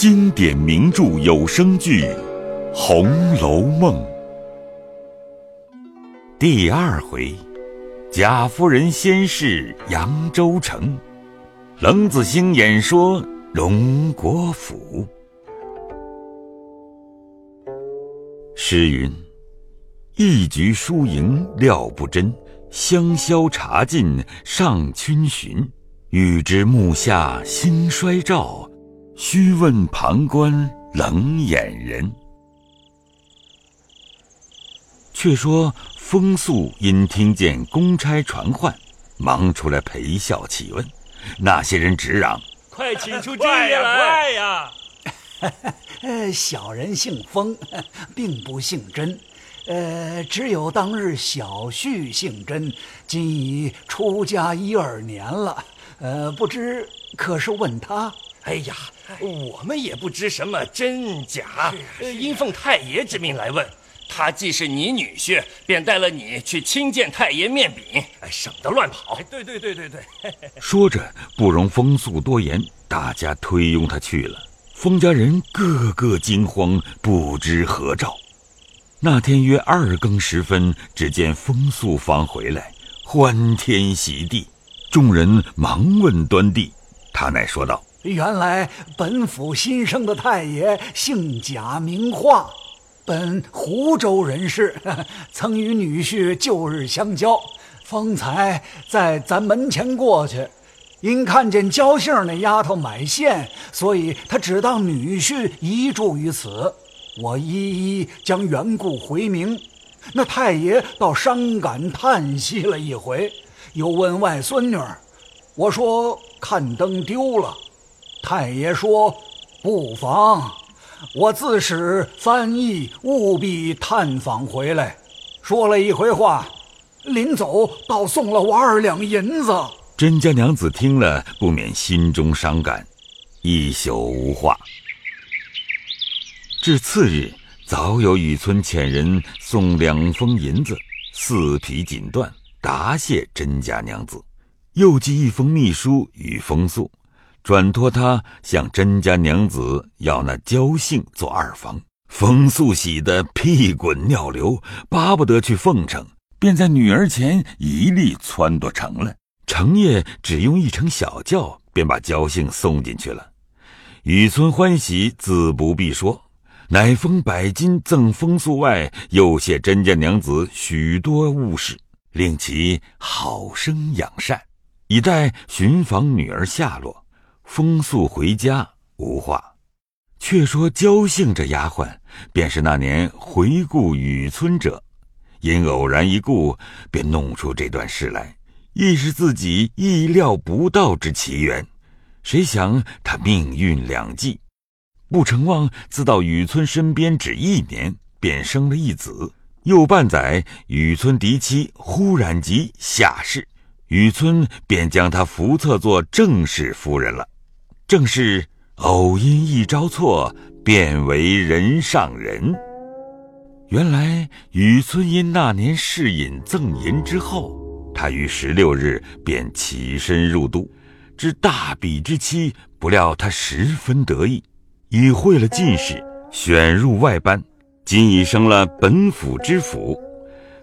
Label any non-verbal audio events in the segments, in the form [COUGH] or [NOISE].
经典名著有声剧《红楼梦》第二回：贾夫人先逝扬州城，冷子兴演说荣国府。诗云：“一局输赢料不真，香消茶尽上春巡。欲知幕下兴衰照。”须问旁观冷眼人。却说风素因听见公差传唤，忙出来陪笑起问。那些人直嚷：“快请出真爷来！快呀！” [LAUGHS] 呃，小人姓封，[LAUGHS] 并不姓甄。呃，只有当日小婿姓甄，今已出家一二年了。呃，不知可是问他？哎呀，我们也不知什么真假，应奉太爷之命来问。他既是你女婿，便带了你去亲见太爷面禀，省得乱跑。对对对对对。[LAUGHS] 说着，不容风素多言，大家推拥他去了。风家人个个惊慌，不知何兆。那天约二更时分，只见风素方回来，欢天喜地，众人忙问端地，他乃说道。原来本府新生的太爷姓贾名化，本湖州人士，[LAUGHS] 曾与女婿旧日相交。方才在咱门前过去，因看见焦杏那丫头买线，所以他只当女婿移住于此。我一一将缘故回明，那太爷倒伤感叹息了一回，又问外孙女儿，我说看灯丢了。太爷说：“不妨，我自使翻译，务必探访回来。”说了一回话，临走倒送了我二两银子。甄家娘子听了，不免心中伤感，一宿无话。至次日，早有雨村遣人送两封银子，四匹锦缎，答谢甄家娘子，又寄一封密书与风素。转托他向甄家娘子要那焦姓做二房，风素喜得屁滚尿流，巴不得去奉承，便在女儿前一力撺掇成了。成夜只用一乘小轿，便把焦姓送进去了。雨村欢喜，自不必说，乃封百金赠风素外，又谢甄家娘子许多物事，令其好生养善，以待寻访女儿下落。风速回家无话，却说焦姓这丫鬟，便是那年回顾雨村者，因偶然一顾，便弄出这段事来，亦是自己意料不到之奇缘。谁想他命运两际，不成望自到雨村身边只一年，便生了一子。又半载，雨村嫡妻忽然即下世，雨村便将她扶册做正室夫人了。正是偶因一招错，变为人上人。原来雨村因那年试饮赠银之后，他于十六日便起身入都，知大比之期，不料他十分得意，已会了进士，选入外班，今已升了本府知府。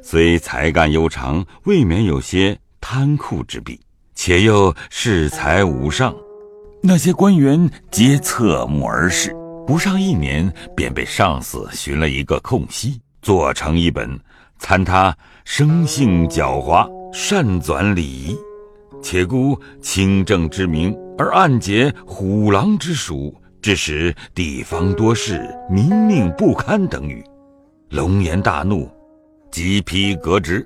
虽才干悠长，未免有些贪酷之弊，且又恃才无上。那些官员皆侧目而视，不上一年，便被上司寻了一个空隙，做成一本，参他生性狡猾，善纂礼仪，且估清正之名，而暗结虎狼之属，致使地方多事，民命不堪等语。龙颜大怒，即批革职。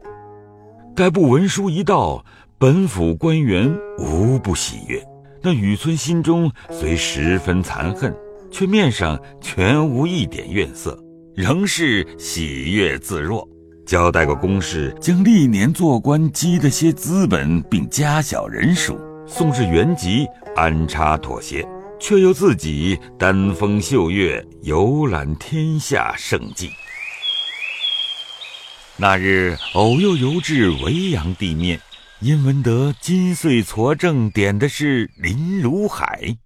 该部文书一到，本府官员无不喜悦。那雨村心中虽十分残恨，却面上全无一点怨色，仍是喜悦自若。交代过公事，将历年做官积的些资本，并家小人数，送至原籍安插妥协，却又自己丹风秀月，游览天下胜迹。那日偶又游至维扬地面。因闻得金穗矬正点的是林如海，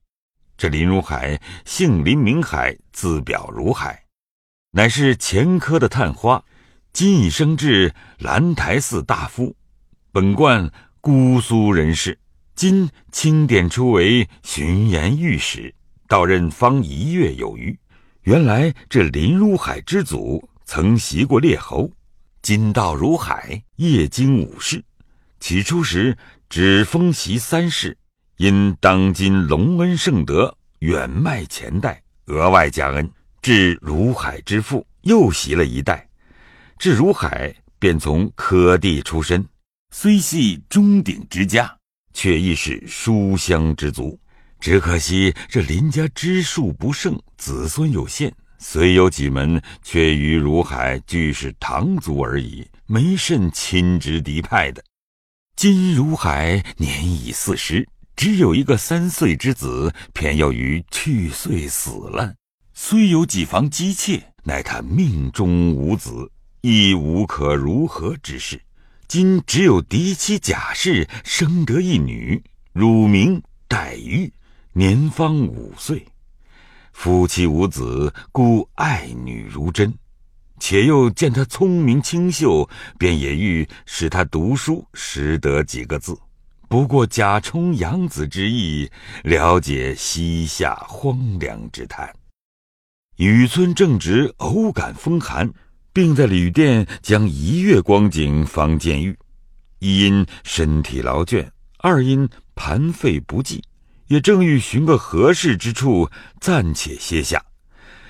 这林如海姓林名海，字表如海，乃是前科的探花，今已升至兰台寺大夫。本贯姑苏人士，今清点出为巡盐御史，到任方一月有余。原来这林如海之祖曾袭过列侯，今到如海，夜经武士。起初时只封袭三世，因当今隆恩圣德，远迈前代，额外加恩，至如海之父又袭了一代。至如海便从科第出身，虽系中鼎之家，却亦是书香之族。只可惜这林家支数不盛，子孙有限，虽有几门，却与如海俱是堂族而已，没甚亲直嫡派的。今如海年已四十，只有一个三岁之子，偏要于去岁死了。虽有几房姬妾，乃他命中无子，亦无可如何之事。今只有嫡妻贾氏生得一女，乳名黛玉。年方五岁，夫妻无子，故爱女如珍。且又见他聪明清秀，便也欲使他读书，识得几个字。不过假充养子之意，了解西夏荒凉之叹。雨村正值偶感风寒，并在旅店将一月光景方见愈。一因身体劳倦，二因盘费不济。也正欲寻个合适之处暂且歇下，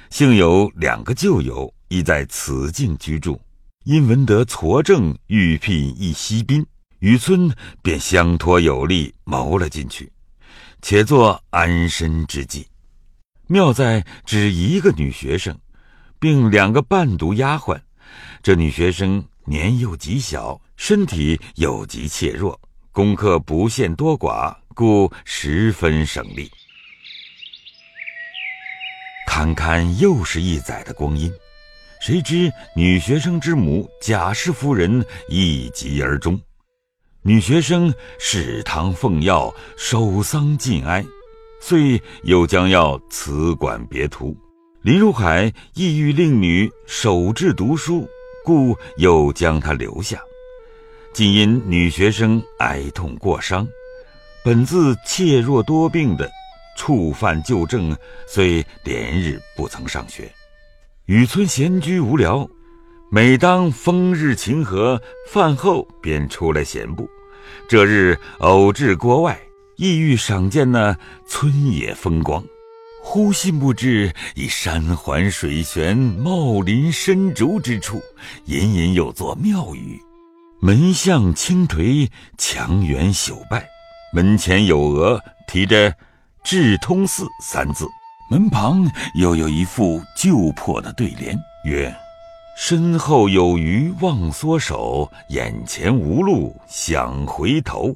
幸有两个旧友亦在此境居住，因闻得矬正欲聘一西宾，雨村便相托有力谋了进去，且作安身之计。妙在只一个女学生，并两个伴读丫鬟。这女学生年幼极小，身体又极怯弱，功课不限多寡。故十分省力。堪堪又是一载的光阴，谁知女学生之母贾氏夫人一疾而终。女学生侍堂奉药，守丧尽哀，遂又将要辞馆别途。林如海意欲令女守志读书，故又将她留下。竟因女学生哀痛过伤。本自怯弱多病的，触犯旧症，虽连日不曾上学。雨村闲居无聊，每当风日晴和，饭后便出来闲步。这日偶至郭外，意欲赏见那村野风光。忽信不知以山环水悬，茂林深竹之处，隐隐有座庙宇，门向青颓，墙垣朽败。门前有额提着“智通寺”三字，门旁又有一副旧破的对联，曰：“身后有余忘缩手，眼前无路想回头。”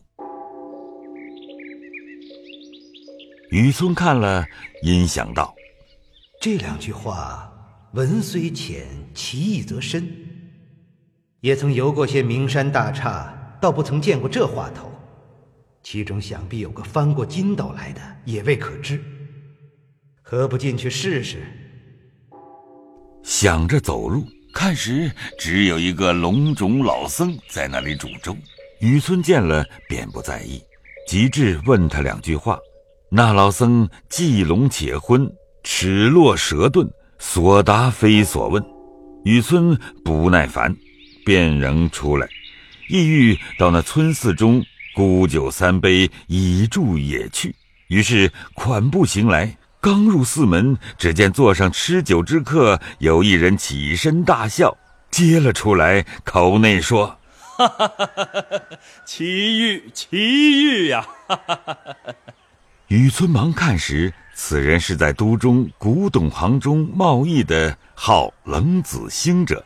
雨村看了，因想道：“这两句话文虽浅，其意则深。也曾游过些名山大刹，倒不曾见过这话头。”其中想必有个翻过筋斗来的，也未可知。何不进去试试？想着走入，看时只有一个龙种老僧在那里煮粥。雨村见了，便不在意，即至问他两句话。那老僧既聋且昏，齿落舌钝，所答非所问。雨村不耐烦，便仍出来，意欲到那村寺中。沽酒三杯，以助野趣。于是款步行来，刚入寺门，只见座上吃酒之客，有一人起身大笑，接了出来，口内说：“哈哈哈哈哈！奇遇，奇遇呀！”哈哈哈哈哈！雨村忙看时，此人是在都中古董行中贸易的，号冷子兴者。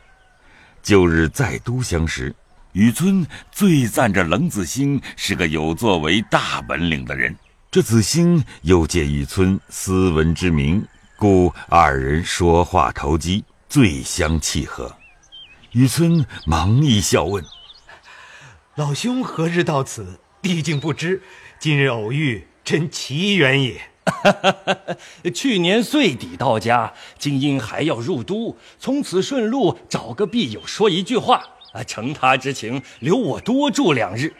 旧日在都相识。雨村最赞这冷子兴是个有作为、大本领的人。这子兴又借雨村斯文之名，故二人说话投机，最相契合。雨村忙一笑问：“老兄何日到此？毕竟不知，今日偶遇，真奇缘也。[LAUGHS] ”去年岁底到家，今因还要入都，从此顺路找个必友说一句话，啊，承他之情，留我多住两日。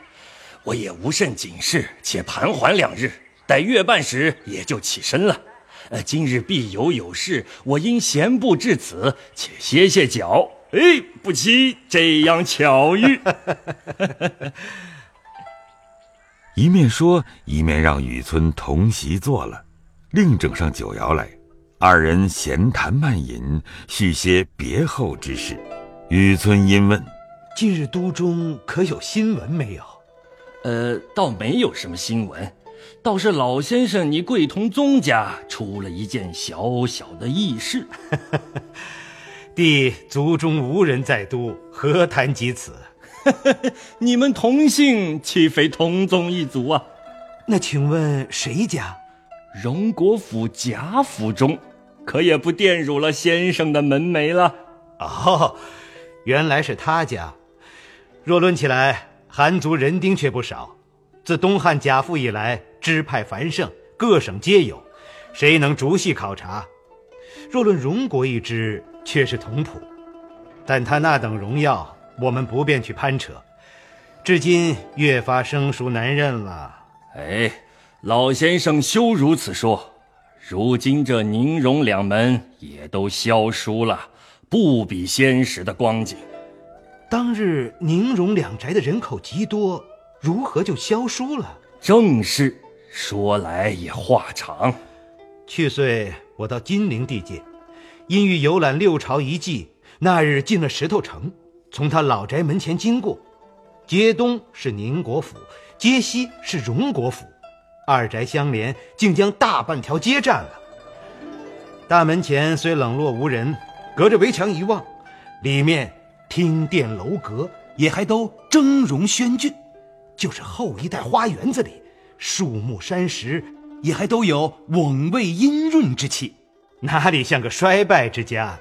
我也无甚紧事，且盘桓两日，待月半时也就起身了。呃，今日必有有事，我因闲步至此，且歇歇脚。哎，不期这样巧遇。[LAUGHS] 一面说，一面让雨村同席坐了，另整上酒肴来，二人闲谈慢饮，叙些别后之事。雨村因问：“近日都中可有新闻没有？”呃，倒没有什么新闻，倒是老先生你贵同宗家出了一件小小的异事。[LAUGHS] 弟族中无人在都，何谈及此？[LAUGHS] 你们同姓，岂非同宗一族啊？那请问谁家？荣国府贾府中，可也不玷辱了先生的门楣了。哦，原来是他家。若论起来。韩族人丁却不少，自东汉贾父以来，支派繁盛，各省皆有，谁能逐细考察？若论荣国一支，却是同谱，但他那等荣耀，我们不便去攀扯。至今越发生疏难认了。哎，老先生休如此说，如今这宁荣两门也都消疏了，不比先时的光景。当日宁荣两宅的人口极多，如何就消疏了？正是，说来也话长。去岁我到金陵地界，因欲游览六朝遗迹，那日进了石头城，从他老宅门前经过，街东是宁国府，街西是荣国府，二宅相连，竟将大半条街占了。大门前虽冷落无人，隔着围墙一望，里面。厅殿楼阁也还都峥嵘轩峻，就是后一代花园子里，树木山石也还都有蓊蔚阴润之气，哪里像个衰败之家？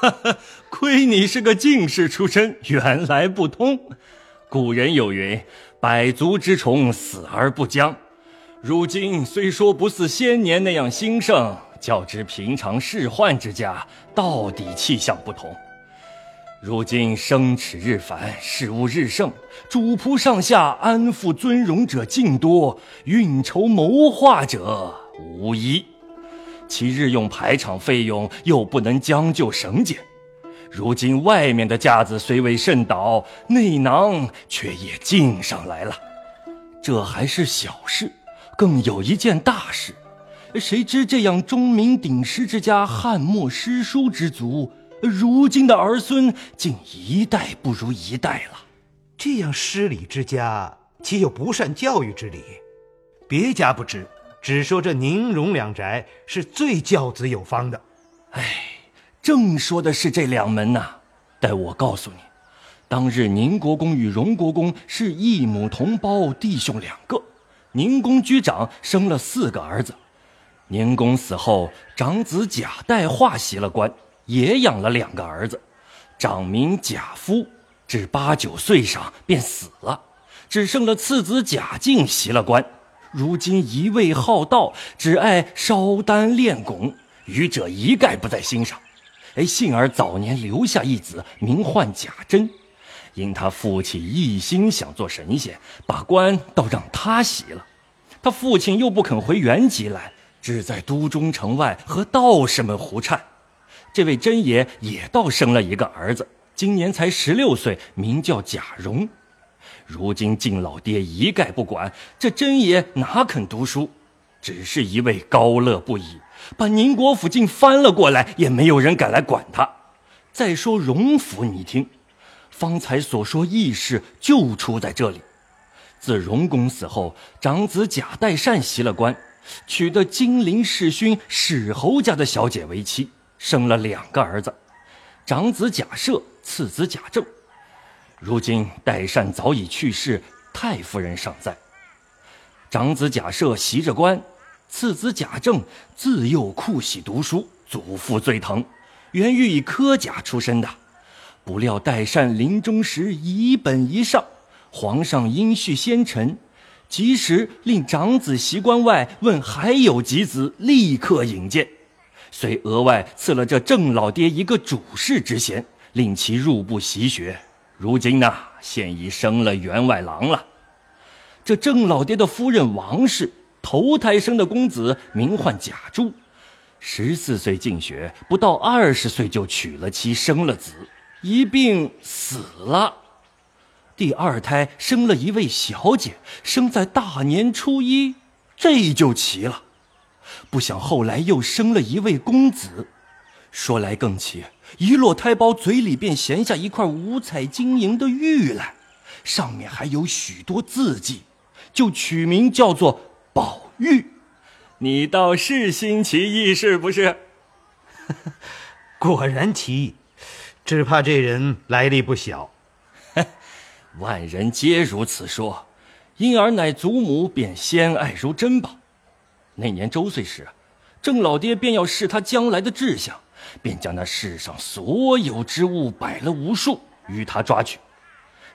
哈哈，亏你是个进士出身，原来不通。古人有云：“百足之虫，死而不僵。”如今虽说不似先年那样兴盛，较之平常仕宦之家，到底气象不同。如今生齿日繁，事务日盛，主仆上下安抚尊荣者尽多，运筹谋划者无一。其日用排场费用又不能将就省俭。如今外面的架子虽未甚倒，内囊却也进上来了。这还是小事，更有一件大事。谁知这样钟鸣鼎食之家，汉末诗书之族。如今的儿孙竟一代不如一代了，这样失礼之家，岂有不善教育之理？别家不知，只说这宁荣两宅是最教子有方的。哎，正说的是这两门呐。待我告诉你，当日宁国公与荣国公是一母同胞，弟兄两个。宁公居长，生了四个儿子。宁公死后，长子贾代化袭了官。也养了两个儿子，长名贾夫，至八九岁上便死了，只剩了次子贾敬袭了官。如今一味好道，只爱烧丹炼汞，愚者一概不在心上。哎，幸而早年留下一子，名唤贾珍，因他父亲一心想做神仙，把官倒让他袭了。他父亲又不肯回原籍来，只在都中城外和道士们胡缠。这位真爷也倒生了一个儿子，今年才十六岁，名叫贾蓉。如今敬老爹一概不管，这真爷哪肯读书，只是一味高乐不已，把宁国府竟翻了过来，也没有人敢来管他。再说荣府，你听，方才所说异事就出在这里。自荣公死后，长子贾代善袭了官，娶得金陵世勋史侯家的小姐为妻。生了两个儿子，长子贾赦，次子贾政。如今代善早已去世，太夫人尚在。长子贾赦袭着官，次子贾政自幼酷喜读书，祖父最疼，原欲以科甲出身的，不料代善临终时遗本一上，皇上因恤先臣，及时令长子袭关外问还有几子，立刻引荐，遂额外赐了这郑老爹一个主事之衔，令其入部习学。如今呢，现已升了员外郎了。这郑老爹的夫人王氏头胎生的公子，名唤贾珠，十四岁进学，不到二十岁就娶了妻，生了子，一病死了。第二胎生了一位小姐，生在大年初一，这就奇了。不想后来又生了一位公子，说来更奇，一落胎包，嘴里便衔下一块五彩晶莹的玉来，上面还有许多字迹，就取名叫做宝玉。你倒是新奇异，是不是？[LAUGHS] 果然奇异，只怕这人来历不小。[LAUGHS] 万人皆如此说，因而乃祖母便先爱如珍宝。那年周岁时，郑老爹便要试他将来的志向，便将那世上所有之物摆了无数，与他抓取。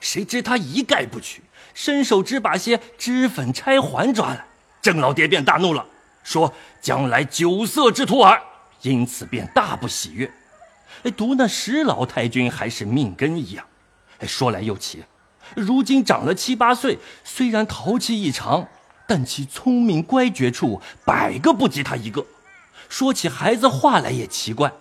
谁知他一概不取，伸手只把些脂粉钗环抓来，郑老爹便大怒了，说将来酒色之徒耳，因此便大不喜悦。哎，独那石老太君还是命根一样。哎，说来又奇。如今长了七八岁，虽然淘气异常，但其聪明乖觉处百个不及他一个。说起孩子话来也奇怪，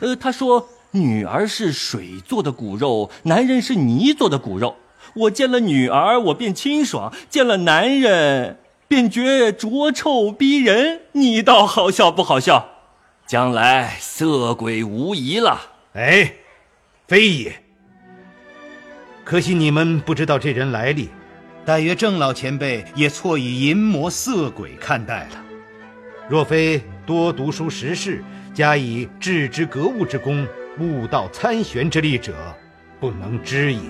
呃，他说女儿是水做的骨肉，男人是泥做的骨肉。我见了女儿，我便清爽；见了男人，便觉浊臭逼人。你倒好笑不好笑？将来色鬼无疑了。哎，非也。可惜你们不知道这人来历，但愿郑老前辈也错以淫魔色鬼看待了。若非多读书识事，加以致知格物之功，悟道参玄之力者，不能知也。